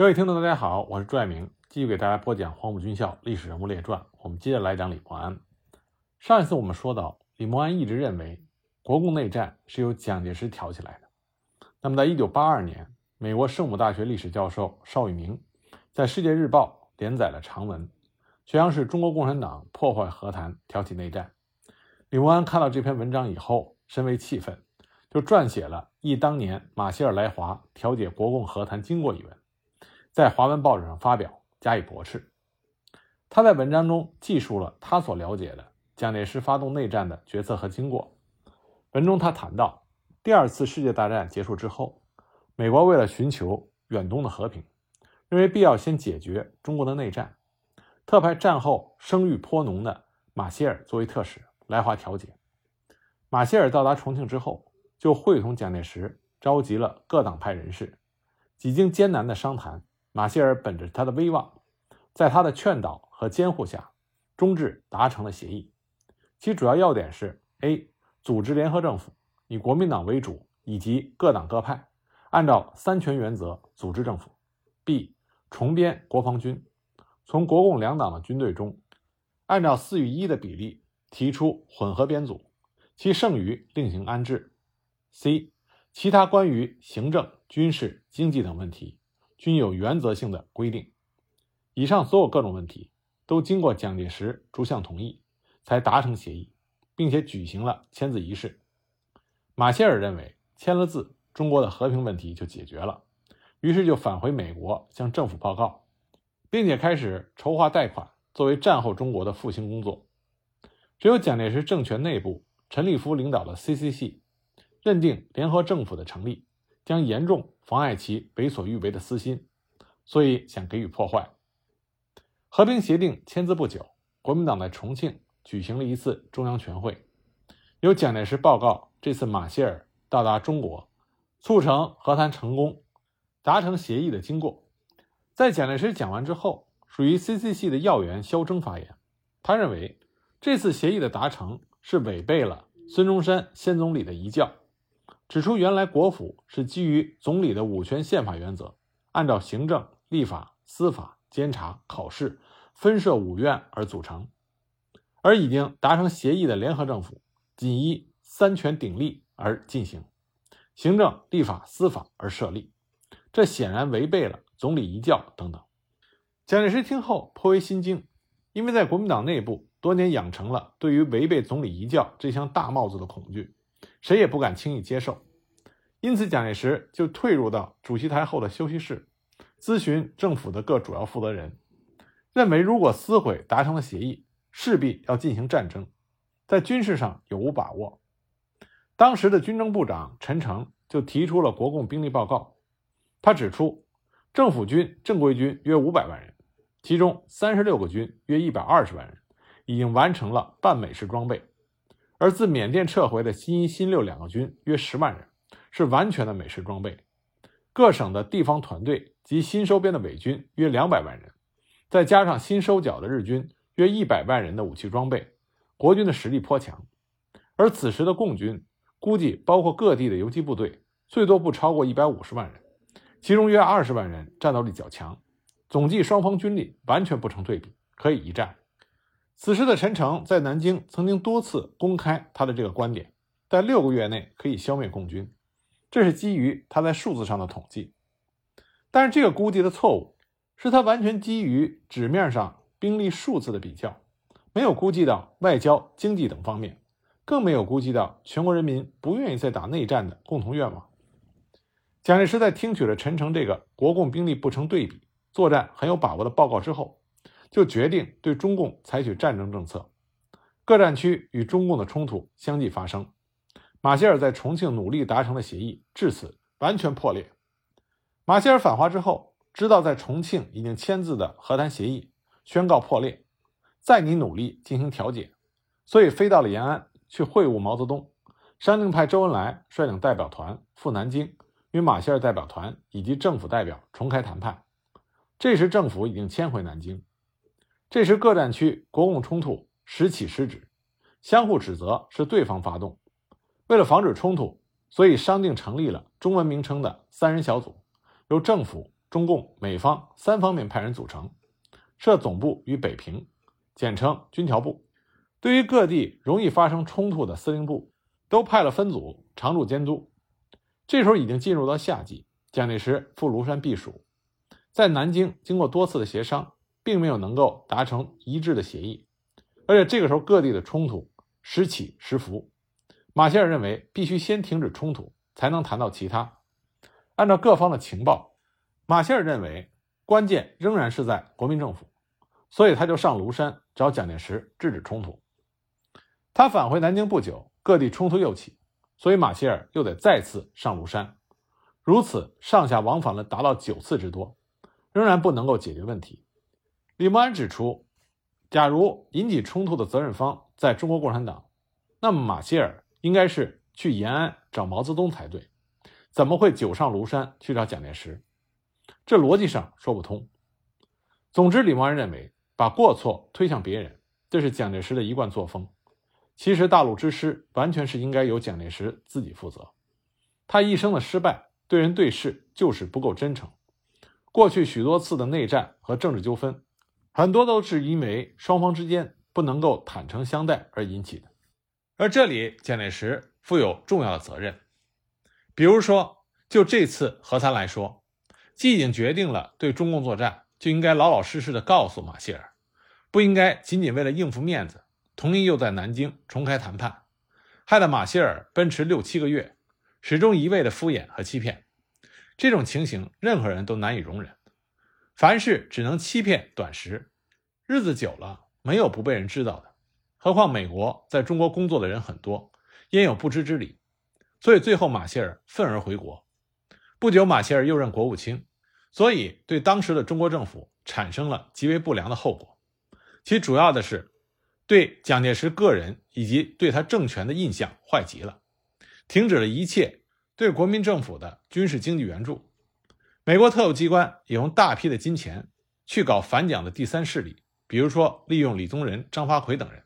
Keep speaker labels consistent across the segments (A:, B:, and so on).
A: 各位听众，大家好，我是朱爱明，继续给大家播讲《黄埔军校历史人物列传》。我们接着来讲李默安。上一次我们说到，李默安一直认为国共内战是由蒋介石挑起来的。那么，在一九八二年，美国圣母大学历史教授邵宇明在《世界日报》连载了长文，宣扬是中国共产党破坏和谈，挑起内战。李默安看到这篇文章以后，深为气愤，就撰写了《忆当年马歇尔来华调解国共和谈经过》一文。在华文报纸上发表，加以驳斥。他在文章中记述了他所了解的蒋介石发动内战的决策和经过。文中他谈到，第二次世界大战结束之后，美国为了寻求远东的和平，认为必要先解决中国的内战，特派战后声誉颇浓的马歇尔作为特使来华调解。马歇尔到达重庆之后，就会同蒋介石召集了各党派人士，几经艰难的商谈。马歇尔本着他的威望，在他的劝导和监护下，终至达成了协议。其主要要点是：A. 组织联合政府，以国民党为主，以及各党各派，按照三权原则组织政府；B. 重编国防军，从国共两党的军队中，按照四与一的比例提出混合编组，其剩余另行安置；C. 其他关于行政、军事、经济等问题。均有原则性的规定。以上所有各种问题都经过蒋介石逐项同意，才达成协议，并且举行了签字仪式。马歇尔认为签了字，中国的和平问题就解决了，于是就返回美国向政府报告，并且开始筹划贷款作为战后中国的复兴工作。只有蒋介石政权内部陈立夫领导的 CCC 认定联合政府的成立。将严重妨碍其为所欲为的私心，所以想给予破坏。和平协定签字不久，国民党在重庆举行了一次中央全会，由蒋介石报告这次马歇尔到达中国，促成和谈成功、达成协议的经过。在蒋介石讲完之后，属于 CCC 的要员肖铮发言，他认为这次协议的达成是违背了孙中山先总理的遗教。指出，原来国府是基于总理的五权宪法原则，按照行政、立法、司法、监察、考试分设五院而组成，而已经达成协议的联合政府仅依三权鼎立而进行，行政、立法、司法而设立，这显然违背了总理遗教等等。蒋介石听后颇为心惊，因为在国民党内部多年养成了对于违背总理遗教这项大帽子的恐惧。谁也不敢轻易接受，因此蒋介石就退入到主席台后的休息室，咨询政府的各主要负责人，认为如果撕毁达成的协议，势必要进行战争，在军事上有无把握。当时的军政部长陈诚就提出了国共兵力报告，他指出，政府军正规军约五百万人，其中三十六个军约一百二十万人，已经完成了半美式装备。而自缅甸撤回的新一、新六两个军约十万人，是完全的美式装备。各省的地方团队及新收编的伪军约两百万人，再加上新收缴的日军约一百万人的武器装备，国军的实力颇强。而此时的共军估计包括各地的游击部队，最多不超过一百五十万人，其中约二十万人战斗力较强，总计双方军力完全不成对比，可以一战。此时的陈诚在南京曾经多次公开他的这个观点，在六个月内可以消灭共军，这是基于他在数字上的统计。但是这个估计的错误，是他完全基于纸面上兵力数字的比较，没有估计到外交、经济等方面，更没有估计到全国人民不愿意再打内战的共同愿望。蒋介石在听取了陈诚这个国共兵力不成对比、作战很有把握的报告之后。就决定对中共采取战争政策，各战区与中共的冲突相继发生。马歇尔在重庆努力达成的协议至此完全破裂。马歇尔返华之后，知道在重庆已经签字的和谈协议宣告破裂，再你努力进行调解，所以飞到了延安去会晤毛泽东，商定派周恩来率领代表团赴南京，与马歇尔代表团以及政府代表重开谈判。这时政府已经迁回南京。这时，各战区国共冲突时起时止，相互指责是对方发动。为了防止冲突，所以商定成立了中文名称的三人小组，由政府、中共、美方三方面派人组成，设总部于北平，简称军调部。对于各地容易发生冲突的司令部，都派了分组常驻监督。这时候已经进入到夏季，蒋介石赴庐山避暑，在南京经过多次的协商，并没有能够达成一致的协议，而且这个时候各地的冲突时起时伏。马歇尔认为必须先停止冲突，才能谈到其他。按照各方的情报，马歇尔认为关键仍然是在国民政府，所以他就上庐山找蒋介石制止冲突。他返回南京不久，各地冲突又起，所以马歇尔又得再次上庐山。如此上下往返了达到九次之多，仍然不能够解决问题。李默安指出，假如引起冲突的责任方在中国共产党，那么马歇尔。应该是去延安找毛泽东才对，怎么会九上庐山去找蒋介石？这逻辑上说不通。总之，李默安认为把过错推向别人，这是蒋介石的一贯作风。其实，大陆之失完全是应该由蒋介石自己负责。他一生的失败，对人对事就是不够真诚。过去许多次的内战和政治纠纷，很多都是因为双方之间不能够坦诚相待而引起的。而这里，蒋介石负有重要的责任。比如说，就这次和谈来说，既已经决定了对中共作战，就应该老老实实的告诉马歇尔，不应该仅仅为了应付面子，同意又在南京重开谈判，害得马歇尔奔驰六七个月，始终一味的敷衍和欺骗。这种情形，任何人都难以容忍。凡事只能欺骗短时，日子久了，没有不被人知道的。何况美国在中国工作的人很多，焉有不知之理？所以最后马歇尔愤而回国。不久，马歇尔又任国务卿，所以对当时的中国政府产生了极为不良的后果。其主要的是对蒋介石个人以及对他政权的印象坏极了，停止了一切对国民政府的军事经济援助。美国特务机关也用大批的金钱去搞反蒋的第三势力，比如说利用李宗仁、张发奎等人。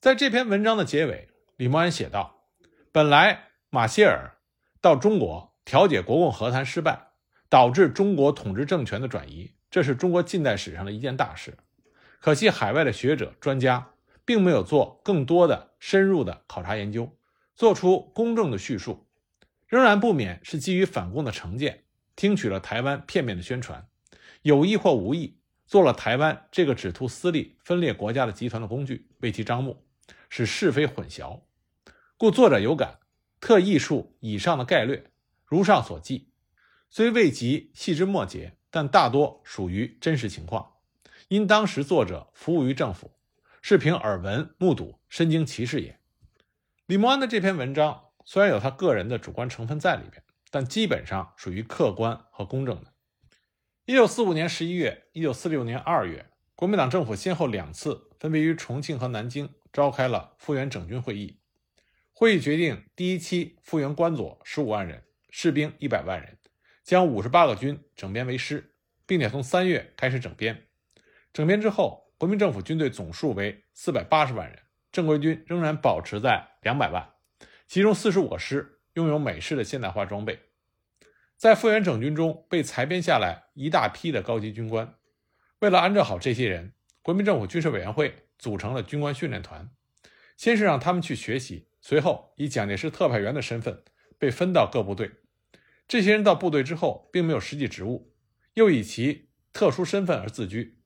A: 在这篇文章的结尾，李默安写道：“本来马歇尔到中国调解国共和谈失败，导致中国统治政权的转移，这是中国近代史上的一件大事。可惜海外的学者专家并没有做更多的深入的考察研究，做出公正的叙述，仍然不免是基于反共的成见，听取了台湾片面的宣传，有意或无意做了台湾这个只图私利、分裂国家的集团的工具，为其张目。”使是非混淆，故作者有感，特艺述以上的概略，如上所记，虽未及细枝末节，但大多属于真实情况。因当时作者服务于政府，是凭耳闻目睹，身经其事也。李默安的这篇文章虽然有他个人的主观成分在里边，但基本上属于客观和公正的。一九四五年十一月，一九四六年二月，国民党政府先后两次分别于重庆和南京。召开了复员整军会议，会议决定第一期复员官佐十五万人，士兵一百万人，将五十八个军整编为师，并且从三月开始整编。整编之后，国民政府军队总数为四百八十万人，正规军仍然保持在两百万，其中四十五个师拥有美式的现代化装备。在复员整军中被裁编下来一大批的高级军官，为了安置好这些人，国民政府军事委员会。组成了军官训练团，先是让他们去学习，随后以蒋介石特派员的身份被分到各部队。这些人到部队之后，并没有实际职务，又以其特殊身份而自居，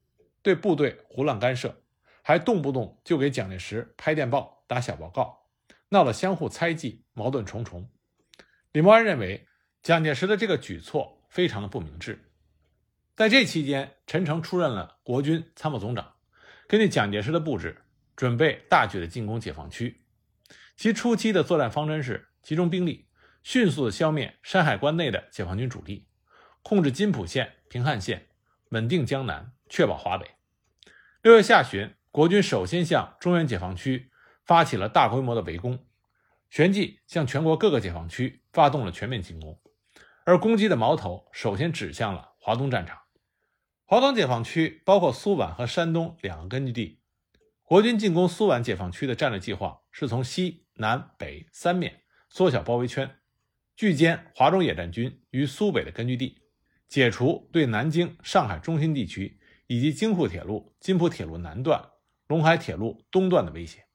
A: 对部队胡乱干涉，还动不动就给蒋介石拍电报、打小报告，闹得相互猜忌，矛盾重重。李默安认为，蒋介石的这个举措非常的不明智。在这期间，陈诚出任了国军参谋总长。根据蒋介石的布置，准备大举的进攻解放区。其初期的作战方针是集中兵力，迅速的消灭山海关内的解放军主力，控制金浦线、平汉线，稳定江南，确保华北。六月下旬，国军首先向中原解放区发起了大规模的围攻，旋即向全国各个解放区发动了全面进攻，而攻击的矛头首先指向了华东战场。华东解放区包括苏皖和山东两个根据地。国军进攻苏皖解放区的战略计划是从西南北三面缩小包围圈，聚歼华中野战军于苏北的根据地，解除对南京、上海中心地区以及京沪铁路、津浦铁路南段、陇海铁路东段的威胁。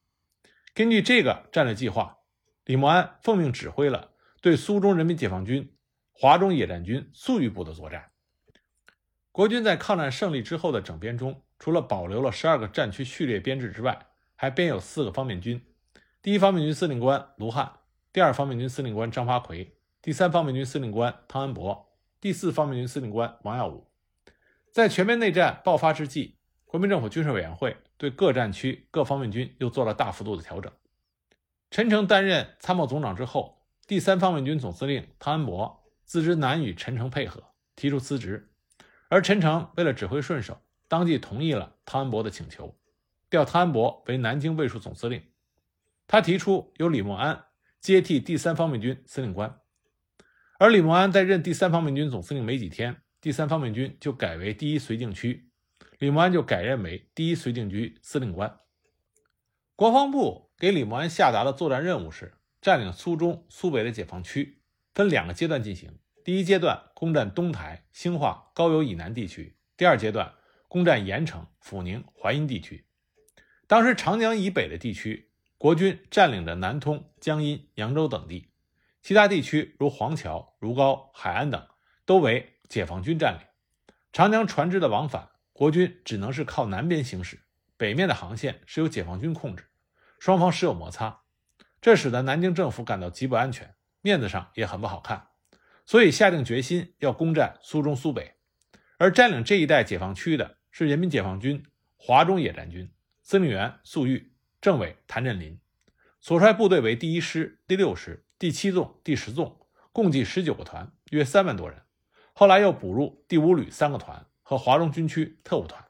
A: 根据这个战略计划，李默安奉命指挥了对苏中人民解放军华中野战军粟裕部的作战。国军在抗战胜利之后的整编中，除了保留了十二个战区序列编制之外，还编有四个方面军：第一方面军司令官卢汉，第二方面军司令官张发奎，第三方面军司令官汤恩伯，第四方面军司令官王耀武。在全面内战爆发之际，国民政府军事委员会对各战区各方面军又做了大幅度的调整。陈诚担任参谋总长之后，第三方面军总司令汤恩伯自知难与陈诚配合，提出辞职。而陈诚为了指挥顺手，当即同意了汤恩伯的请求，调汤恩伯为南京卫戍总司令。他提出由李默安接替第三方面军司令官。而李默安在任第三方面军总司令没几天，第三方面军就改为第一绥靖区，李默安就改任为第一绥靖区司令官。国防部给李默安下达的作战任务是占领苏中、苏北的解放区，分两个阶段进行。第一阶段攻占东台、兴化、高邮以南地区；第二阶段攻占盐城、阜宁、淮阴地区。当时长江以北的地区，国军占领着南通、江阴、扬州等地；其他地区如黄桥、如皋、海安等，都为解放军占领。长江船只的往返，国军只能是靠南边行驶，北面的航线是由解放军控制，双方时有摩擦，这使得南京政府感到极不安全，面子上也很不好看。所以下定决心要攻占苏中、苏北，而占领这一带解放区的是人民解放军华中野战军，司令员粟裕，政委谭震林，所率部队为第一师、第六师、第七纵、第十纵，共计十九个团，约三万多人。后来又补入第五旅三个团和华中军区特务团。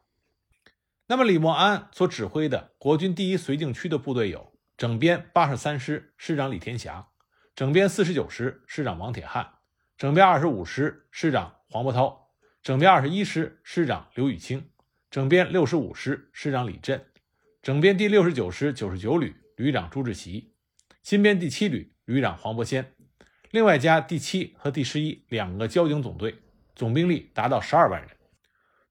A: 那么李默安所指挥的国军第一绥靖区的部队有整编八十三师师长李天霞，整编四十九师师长王铁汉。整编二十五师师长黄伯韬，整编二十一师师长刘雨清，整编六十五师师长李振，整编第六十九师九十九旅旅长朱志奇，新编第七旅旅长黄伯先，另外加第七和第十一两个交警总队，总兵力达到十二万人。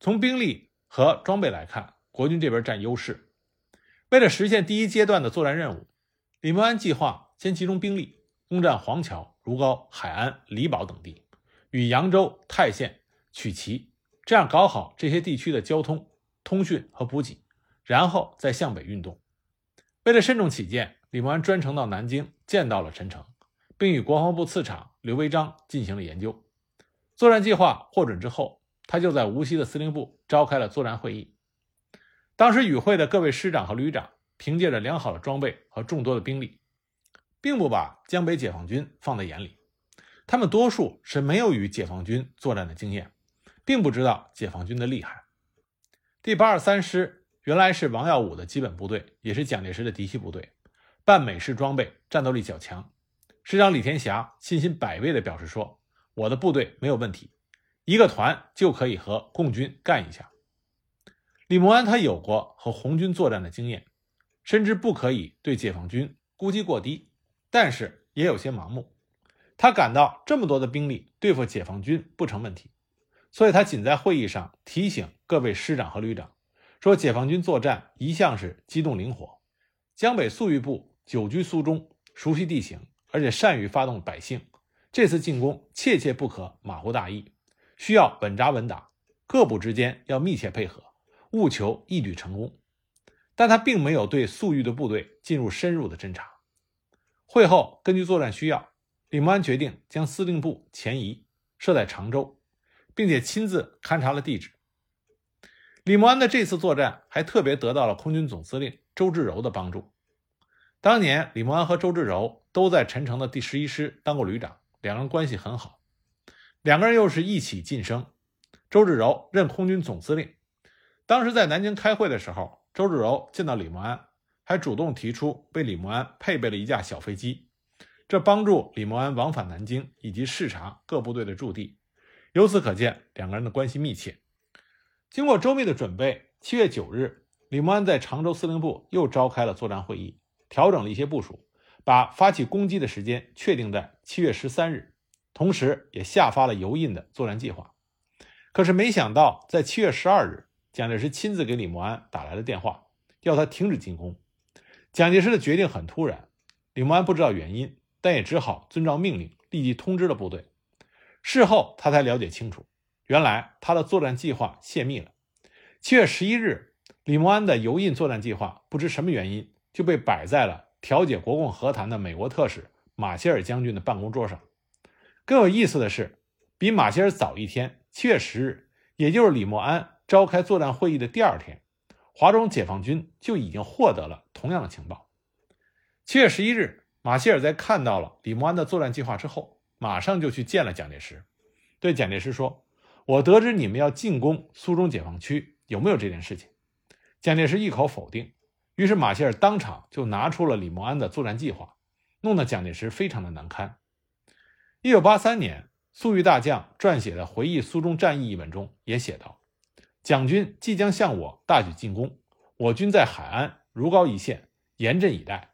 A: 从兵力和装备来看，国军这边占优势。为了实现第一阶段的作战任务，李默安计划先集中兵力攻占黄桥。如皋、海安、李堡等地，与扬州、泰县、曲奇，这样搞好这些地区的交通、通讯和补给，然后再向北运动。为了慎重起见，李默安专程到南京见到了陈诚，并与国防部次长刘维章进行了研究。作战计划获准之后，他就在无锡的司令部召开了作战会议。当时与会的各位师长和旅长，凭借着良好的装备和众多的兵力。并不把江北解放军放在眼里，他们多数是没有与解放军作战的经验，并不知道解放军的厉害。第八十三师原来是王耀武的基本部队，也是蒋介石的嫡系部队，半美式装备，战斗力较强。师长李天霞信心百倍地表示说：“我的部队没有问题，一个团就可以和共军干一下。”李默安他有过和红军作战的经验，深知不可以对解放军估计过低。但是也有些盲目，他感到这么多的兵力对付解放军不成问题，所以他仅在会议上提醒各位师长和旅长，说解放军作战一向是机动灵活，江北粟裕部久居苏中，熟悉地形，而且善于发动百姓，这次进攻切切不可马虎大意，需要稳扎稳打，各部之间要密切配合，务求一举成功。但他并没有对粟裕的部队进入深入的侦查。会后，根据作战需要，李默安决定将司令部前移，设在常州，并且亲自勘察了地址。李默安的这次作战还特别得到了空军总司令周至柔的帮助。当年，李默安和周至柔都在陈诚的第十一师当过旅长，两个人关系很好。两个人又是一起晋升，周至柔任空军总司令。当时在南京开会的时候，周至柔见到李默安。还主动提出为李默安配备了一架小飞机，这帮助李默安往返南京以及视察各部队的驻地。由此可见，两个人的关系密切。经过周密的准备，七月九日，李默安在常州司令部又召开了作战会议，调整了一些部署，把发起攻击的时间确定在七月十三日，同时也下发了油印的作战计划。可是没想到，在七月十二日，蒋介石亲自给李默安打来了电话，要他停止进攻。蒋介石的决定很突然，李默安不知道原因，但也只好遵照命令，立即通知了部队。事后他才了解清楚，原来他的作战计划泄密了。七月十一日，李默安的油印作战计划不知什么原因就被摆在了调解国共和谈的美国特使马歇尔将军的办公桌上。更有意思的是，比马歇尔早一天，七月十日，也就是李默安召开作战会议的第二天，华中解放军就已经获得了同样的情报。七月十一日，马歇尔在看到了李默安的作战计划之后，马上就去见了蒋介石，对蒋介石说：“我得知你们要进攻苏中解放区。”有没有这件事情？蒋介石一口否定。于是马歇尔当场就拿出了李默安的作战计划，弄得蒋介石非常的难堪。一九八三年，粟裕大将撰写的回忆苏中战役一文中也写道：“蒋军即将向我大举进攻，我军在海安、如皋一线严阵以待。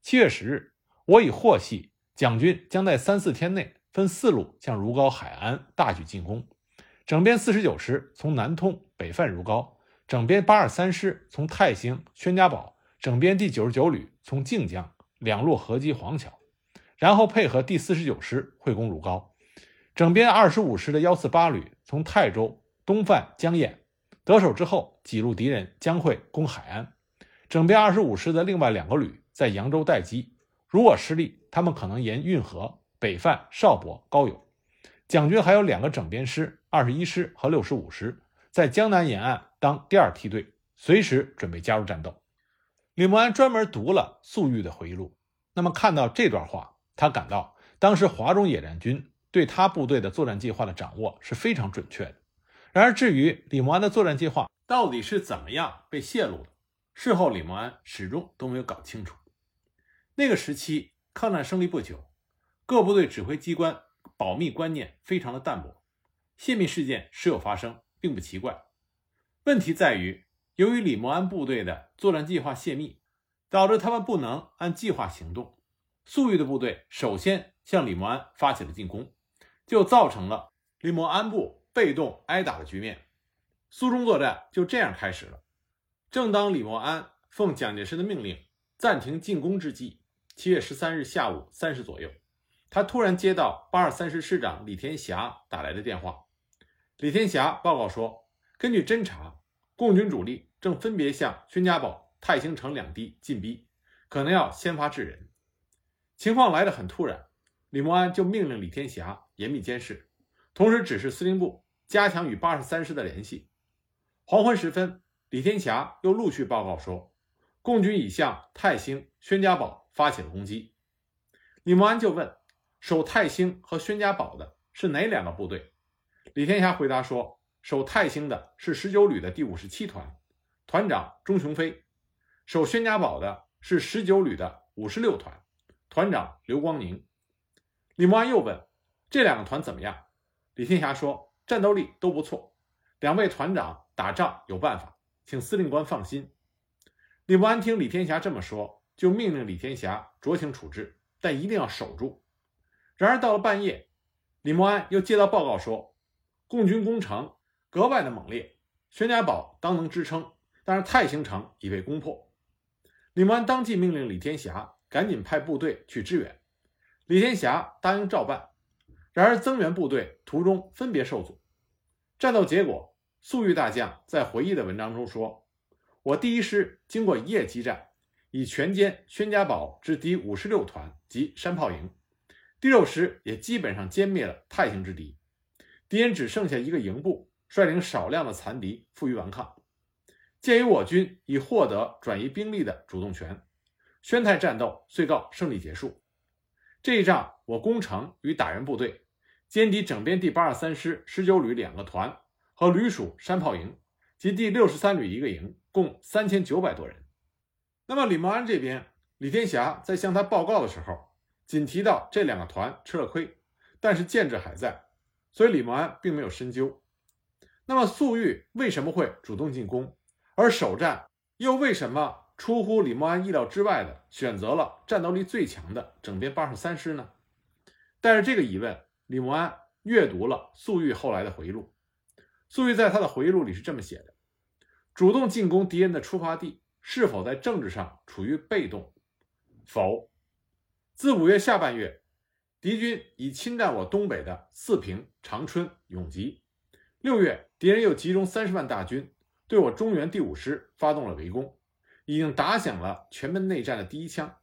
A: 七月十日，我已获悉蒋军将在三四天内分四路向如皋、海安大举进攻。”整编四十九师从南通北犯如皋，整编八二三师从泰兴、宣家堡，整编第九十九旅从靖江两路合击黄桥，然后配合第四十九师会攻如皋。整编二十五师的幺四八旅从泰州东犯江堰，得手之后挤入敌人将会攻海安。整编二十五师的另外两个旅在扬州待机，如果失利，他们可能沿运河北犯邵伯、高邮。蒋军还有两个整编师，二十一师和六十五师，在江南沿岸当第二梯队，随时准备加入战斗。李默安专门读了粟裕的回忆录，那么看到这段话，他感到当时华中野战军对他部队的作战计划的掌握是非常准确的。然而，至于李默安的作战计划到底是怎么样被泄露的，事后李默安始终都没有搞清楚。那个时期，抗战胜利不久，各部队指挥机关。保密观念非常的淡薄，泄密事件时有发生，并不奇怪。问题在于，由于李默安部队的作战计划泄密，导致他们不能按计划行动。粟裕的部队首先向李默安发起了进攻，就造成了李默安部被动挨打的局面。苏中作战就这样开始了。正当李默安奉蒋介石的命令暂停进攻之际，七月十三日下午三时左右。他突然接到八二三师师长李天霞打来的电话。李天霞报告说，根据侦查，共军主力正分别向宣家堡、泰兴城两地进逼，可能要先发制人。情况来得很突然，李默安就命令李天霞严密监视，同时指示司令部加强与八十三师的联系。黄昏时分，李天霞又陆续报告说，共军已向泰兴、宣家堡发起了攻击。李默安就问。守泰兴和宣家堡的是哪两个部队？李天霞回答说：“守泰兴的是十九旅的第五十七团，团长钟雄飞；守宣家堡的是十九旅的五十六团，团长刘光宁。”李默安又问：“这两个团怎么样？”李天霞说：“战斗力都不错，两位团长打仗有办法，请司令官放心。”李默安听李天霞这么说，就命令李天霞酌情处置，但一定要守住。然而到了半夜，李默安又接到报告说，共军攻城格外的猛烈，宣家堡当能支撑，但是太兴城已被攻破。李默安当即命令李天霞赶紧派部队去支援，李天霞答应照办。然而增援部队途中分别受阻，战斗结果，粟裕大将在回忆的文章中说：“我第一师经过一夜激战，已全歼宣家堡之敌五十六团及山炮营。”第六师也基本上歼灭了太行之敌，敌人只剩下一个营部，率领少量的残敌负隅顽抗。鉴于我军已获得转移兵力的主动权，宣泰战斗遂告胜利结束。这一仗，我攻城与打援部队歼敌整编第八十三师十九旅两个团和旅属山炮营及第六十三旅一个营，共三千九百多人。那么李默安这边，李天霞在向他报告的时候。仅提到这两个团吃了亏，但是建制还在，所以李默安并没有深究。那么粟裕为什么会主动进攻，而首战又为什么出乎李默安意料之外的选择了战斗力最强的整编八十三师呢？带着这个疑问，李默安阅读了粟裕后来的回忆录。粟裕在他的回忆录里是这么写的：主动进攻敌人的出发地是否在政治上处于被动？否。自五月下半月，敌军已侵占我东北的四平、长春、永吉。六月，敌人又集中三十万大军对我中原第五师发动了围攻，已经打响了全面内战的第一枪。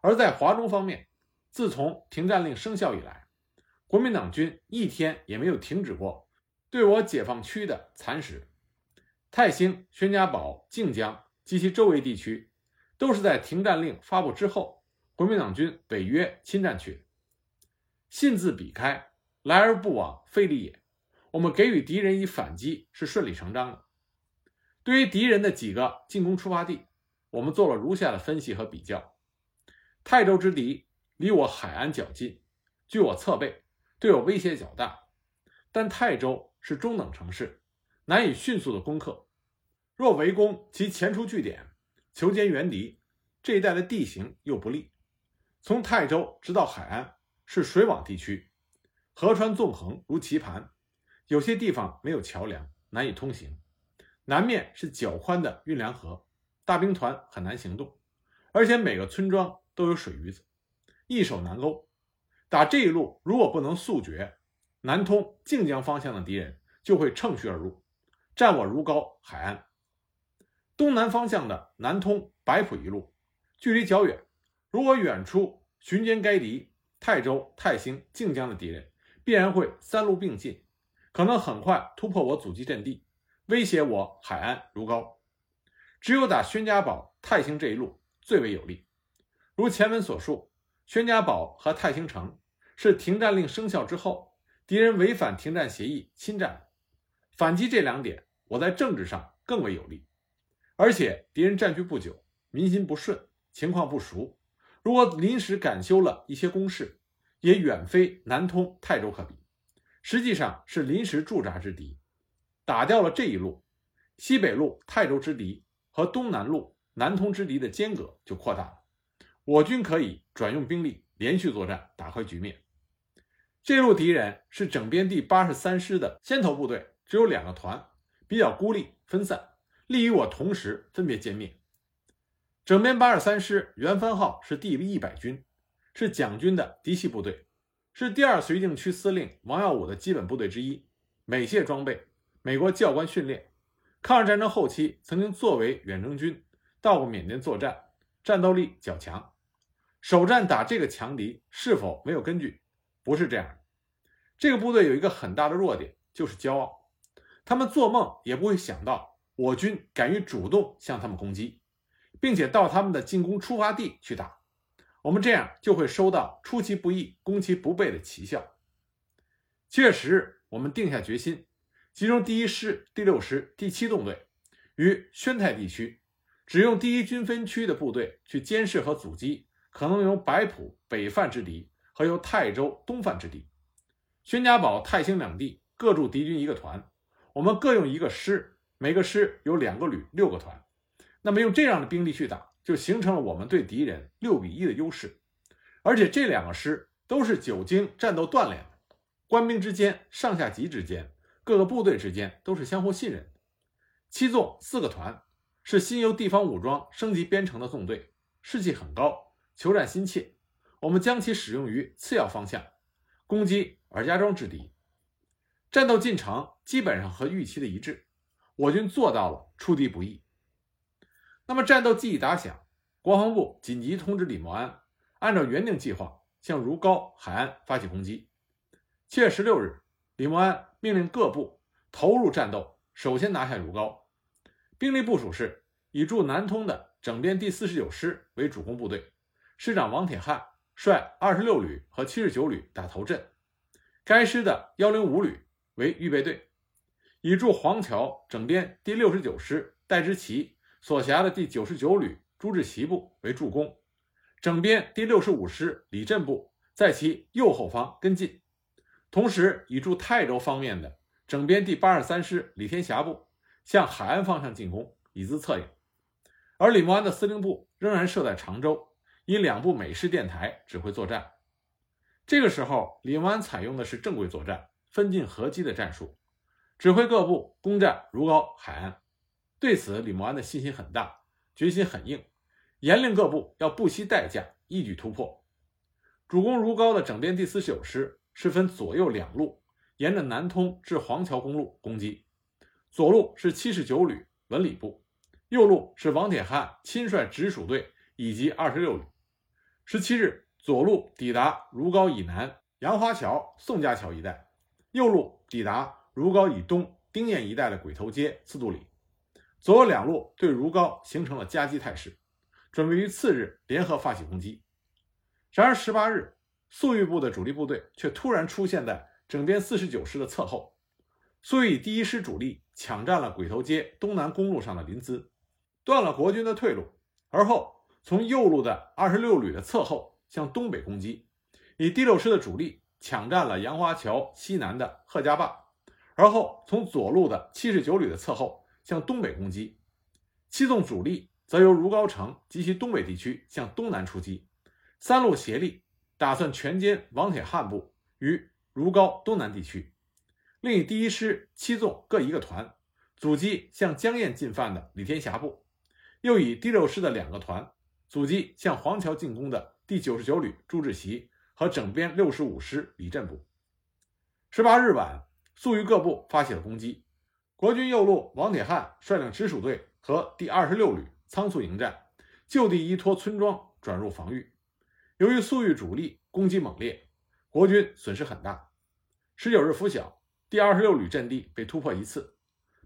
A: 而在华中方面，自从停战令生效以来，国民党军一天也没有停止过对我解放区的蚕食。泰兴、宣家堡、靖江及其周围地区，都是在停战令发布之后。国民党军北约侵占去，信字笔开，来而不往非礼也。我们给予敌人以反击是顺理成章的。对于敌人的几个进攻出发地，我们做了如下的分析和比较：泰州之敌离我海安较近，据我侧背，对我威胁较大。但泰州是中等城市，难以迅速的攻克。若围攻其前出据点，求歼援敌，这一带的地形又不利。从泰州直到海安是水网地区，河川纵横如棋盘，有些地方没有桥梁，难以通行。南面是较宽的运粮河，大兵团很难行动，而且每个村庄都有水鱼子，易守难攻。打这一路如果不能速决，南通靖江方向的敌人就会乘虚而入，占我如皋、海安。东南方向的南通白浦一路，距离较远。如果远处巡歼该敌泰州、泰兴、靖江的敌人，必然会三路并进，可能很快突破我阻击阵地，威胁我海安、如皋。只有打宣家堡、泰兴这一路最为有利。如前文所述，宣家堡和泰兴城是停战令生效之后，敌人违反停战协议侵占，反击这两点，我在政治上更为有利。而且敌人占据不久，民心不顺，情况不熟。如果临时赶修了一些工事，也远非南通、泰州可比，实际上是临时驻扎之敌。打掉了这一路，西北路泰州之敌和东南路南通之敌的间隔就扩大了，我军可以转用兵力连续作战，打开局面。这路敌人是整编第八十三师的先头部队，只有两个团，比较孤立分散，利于我同时分别歼灭。整编八十三师原番号是第一百军，是蒋军的嫡系部队，是第二绥靖区司令王耀武的基本部队之一。美械装备，美国教官训练。抗日战争后期曾经作为远征军到过缅甸作战，战斗力较强。首战打这个强敌是否没有根据？不是这样的。这个部队有一个很大的弱点，就是骄傲。他们做梦也不会想到我军敢于主动向他们攻击。并且到他们的进攻出发地去打，我们这样就会收到出其不意、攻其不备的奇效。七月十日，我们定下决心，集中第一师、第六师、第七纵队于宣泰地区，只用第一军分区的部队去监视和阻击可能由白浦北犯之敌和由泰州东犯之敌。宣家堡、泰兴两地各驻敌军一个团，我们各用一个师，每个师有两个旅，六个团。那么用这样的兵力去打，就形成了我们对敌人六比一的优势。而且这两个师都是久经战斗锻炼的，官兵之间、上下级之间、各个部队之间都是相互信任的。七纵四个团是新由地方武装升级编成的纵队，士气很高，求战心切。我们将其使用于次要方向，攻击尔家庄之敌。战斗进程基本上和预期的一致，我军做到了出敌不意。那么战斗既已打响，国防部紧急通知李默安，按照原定计划向如皋、海安发起攻击。七月十六日，李默安命令各部投入战斗，首先拿下如皋。兵力部署是以驻南通的整编第四十九师为主攻部队，师长王铁汉率二十六旅和七十九旅打头阵，该师的幺零五旅为预备队，以驻黄桥整编第六十九师戴之奇。所辖的第九十九旅朱志奇部为助攻，整编第六十五师李振部在其右后方跟进，同时以驻泰州方面的整编第八十三师李天霞部向海安方向进攻，以资策应。而李默安的司令部仍然设在常州，以两部美式电台指挥作战。这个时候，李默安采用的是正规作战、分进合击的战术，指挥各部攻占如皋海岸。对此，李默安的信心很大，决心很硬，严令各部要不惜代价一举突破。主攻如皋的整编第四十九师是分左右两路，沿着南通至黄桥公路攻击。左路是七十九旅文礼部，右路是王铁汉亲率直属队以及二十六旅。十七日，左路抵达如皋以南杨花桥、宋家桥一带，右路抵达如皋以东丁堰一带的鬼头街、四渡里。左右两路对如皋形成了夹击态势，准备于次日联合发起攻击。然而十八日，粟裕部的主力部队却突然出现在整编四十九师的侧后。粟裕第一师主力抢占了鬼头街东南公路上的临淄，断了国军的退路，而后从右路的二十六旅的侧后向东北攻击，以第六师的主力抢占了杨花桥西南的贺家坝，而后从左路的七十九旅的侧后。向东北攻击，七纵主力则由如皋城及其东北地区向东南出击，三路协力，打算全歼王铁汉部于如皋东南地区。另以第一师、七纵各一个团，阻击向江堰进犯的李天霞部；又以第六师的两个团，阻击向黄桥进攻的第九十九旅朱志奇和整编六十五师李振部。十八日晚，粟裕各部发起了攻击。国军右路，王铁汉率领直属队和第二十六旅仓促迎战，就地依托村庄转入防御。由于粟裕主力攻击猛烈，国军损失很大。十九日拂晓，第二十六旅阵地被突破一次，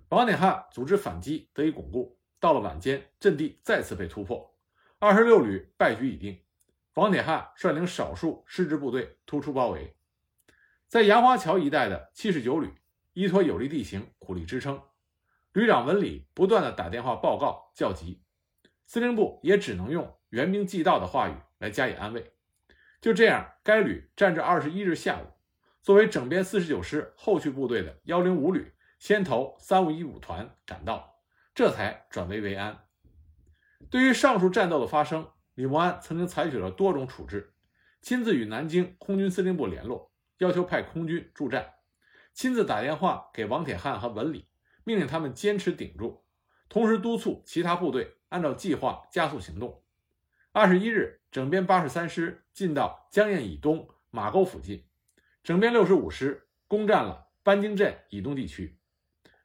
A: 王铁汉组织反击得以巩固。到了晚间，阵地再次被突破，二十六旅败局已定。王铁汉率领少数师直部队突出包围，在杨花桥一带的七十九旅。依托有利地形，苦力支撑。旅长文礼不断的打电话报告叫急，司令部也只能用援兵即到的话语来加以安慰。就这样，该旅战至二十一日下午，作为整编四十九师后续部队的幺零五旅先头三五一五团赶到，这才转危为安。对于上述战斗的发生，李默安曾经采取了多种处置，亲自与南京空军司令部联络，要求派空军助战。亲自打电话给王铁汉和文礼，命令他们坚持顶住，同时督促其他部队按照计划加速行动。二十一日，整编八十三师进到江堰以东马沟附近，整编六十五师攻占了班经镇以东地区。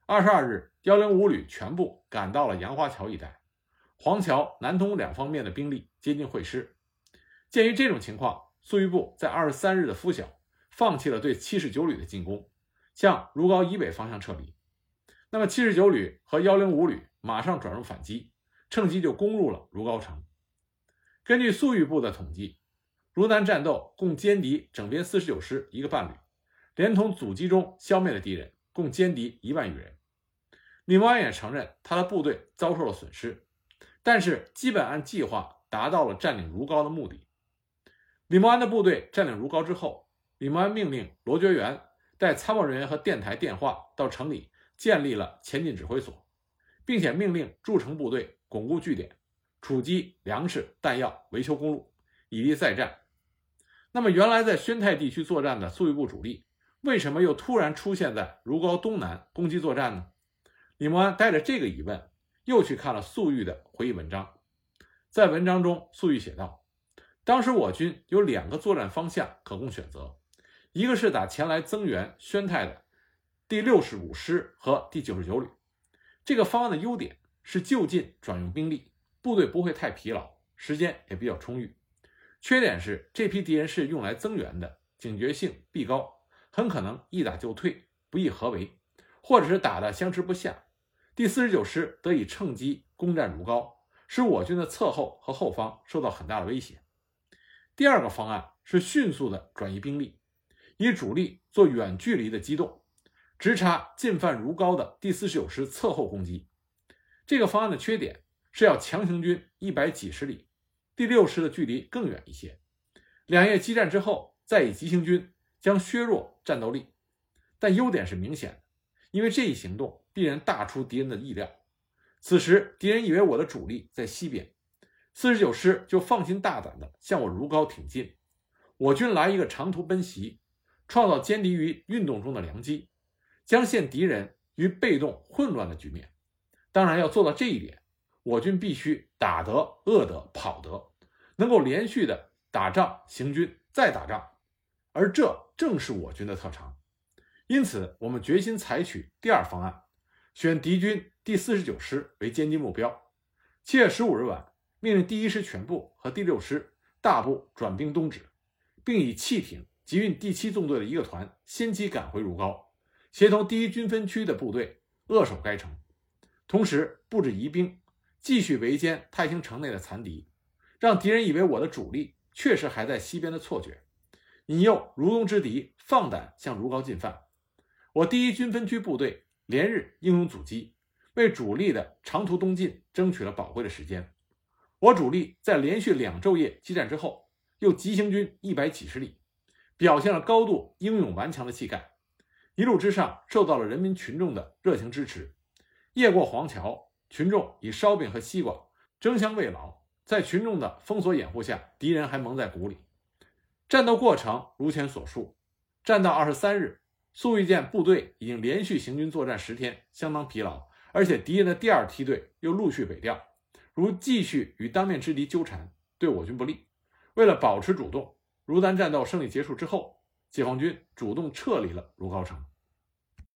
A: 二十二日，幺零五旅全部赶到了杨花桥一带，黄桥、南通两方面的兵力接近会师。鉴于这种情况，粟裕部在二十三日的拂晓放弃了对七十九旅的进攻。向如皋以北方向撤离，那么七十九旅和幺零五旅马上转入反击，趁机就攻入了如皋城。根据粟裕部的统计，如南战斗共歼敌整编四十九师一个半旅，连同阻击中消灭的敌人共歼敌一万余人。李默安也承认他的部队遭受了损失，但是基本按计划达到了占领如皋的目的。李默安的部队占领如皋之后，李默安命令罗觉元。带参谋人员和电台电话到城里建立了前进指挥所，并且命令驻城部队巩固据点，储积粮食、弹药，维修公路，以利再战。那么，原来在宣太地区作战的粟裕部主力，为什么又突然出现在如皋东南攻击作战呢？李默安带着这个疑问，又去看了粟裕的回忆文章。在文章中，粟裕写道：“当时我军有两个作战方向可供选择。”一个是打前来增援宣泰的第六十五师和第九十九旅，这个方案的优点是就近转用兵力，部队不会太疲劳，时间也比较充裕。缺点是这批敌人是用来增援的，警觉性必高，很可能一打就退，不易合围，或者是打得相持不下。第四十九师得以趁机攻占如皋，使我军的侧后和后方受到很大的威胁。第二个方案是迅速的转移兵力。以主力做远距离的机动，直插进犯如皋的第四十九师侧后攻击。这个方案的缺点是要强行军一百几十里，第六师的距离更远一些。两夜激战之后，再以急行军将削弱战斗力。但优点是明显的，因为这一行动必然大出敌人的意料。此时敌人以为我的主力在西边，四十九师就放心大胆地向我如皋挺进。我军来一个长途奔袭。创造歼敌于运动中的良机，将陷敌人于被动混乱的局面。当然，要做到这一点，我军必须打得、饿得、跑得，能够连续的打仗、行军、再打仗，而这正是我军的特长。因此，我们决心采取第二方案，选敌军第四十九师为歼击目标。七月十五日晚，命令第一师全部和第六师大部转兵东指，并以汽艇集运第七纵队的一个团先期赶回如皋，协同第一军分区的部队扼守该城。同时布置疑兵，继续围歼太兴城内的残敌，让敌人以为我的主力确实还在西边的错觉，引诱如东之敌放胆向如皋进犯。我第一军分区部队连日英勇阻击，为主力的长途东进争取了宝贵的时间。我主力在连续两昼夜激战之后，又急行军一百几十里，表现了高度英勇顽强的气概。一路之上受到了人民群众的热情支持。夜过黄桥，群众以烧饼和西瓜争相慰劳。在群众的封锁掩护下，敌人还蒙在鼓里。战斗过程如前所述。战到二十三日，粟裕见部队已经连续行军作战十天，相当疲劳，而且敌人的第二梯队又陆续北调，如继续与当面之敌纠缠，对我军不利。为了保持主动，如丹战斗胜利结束之后，解放军主动撤离了如皋城。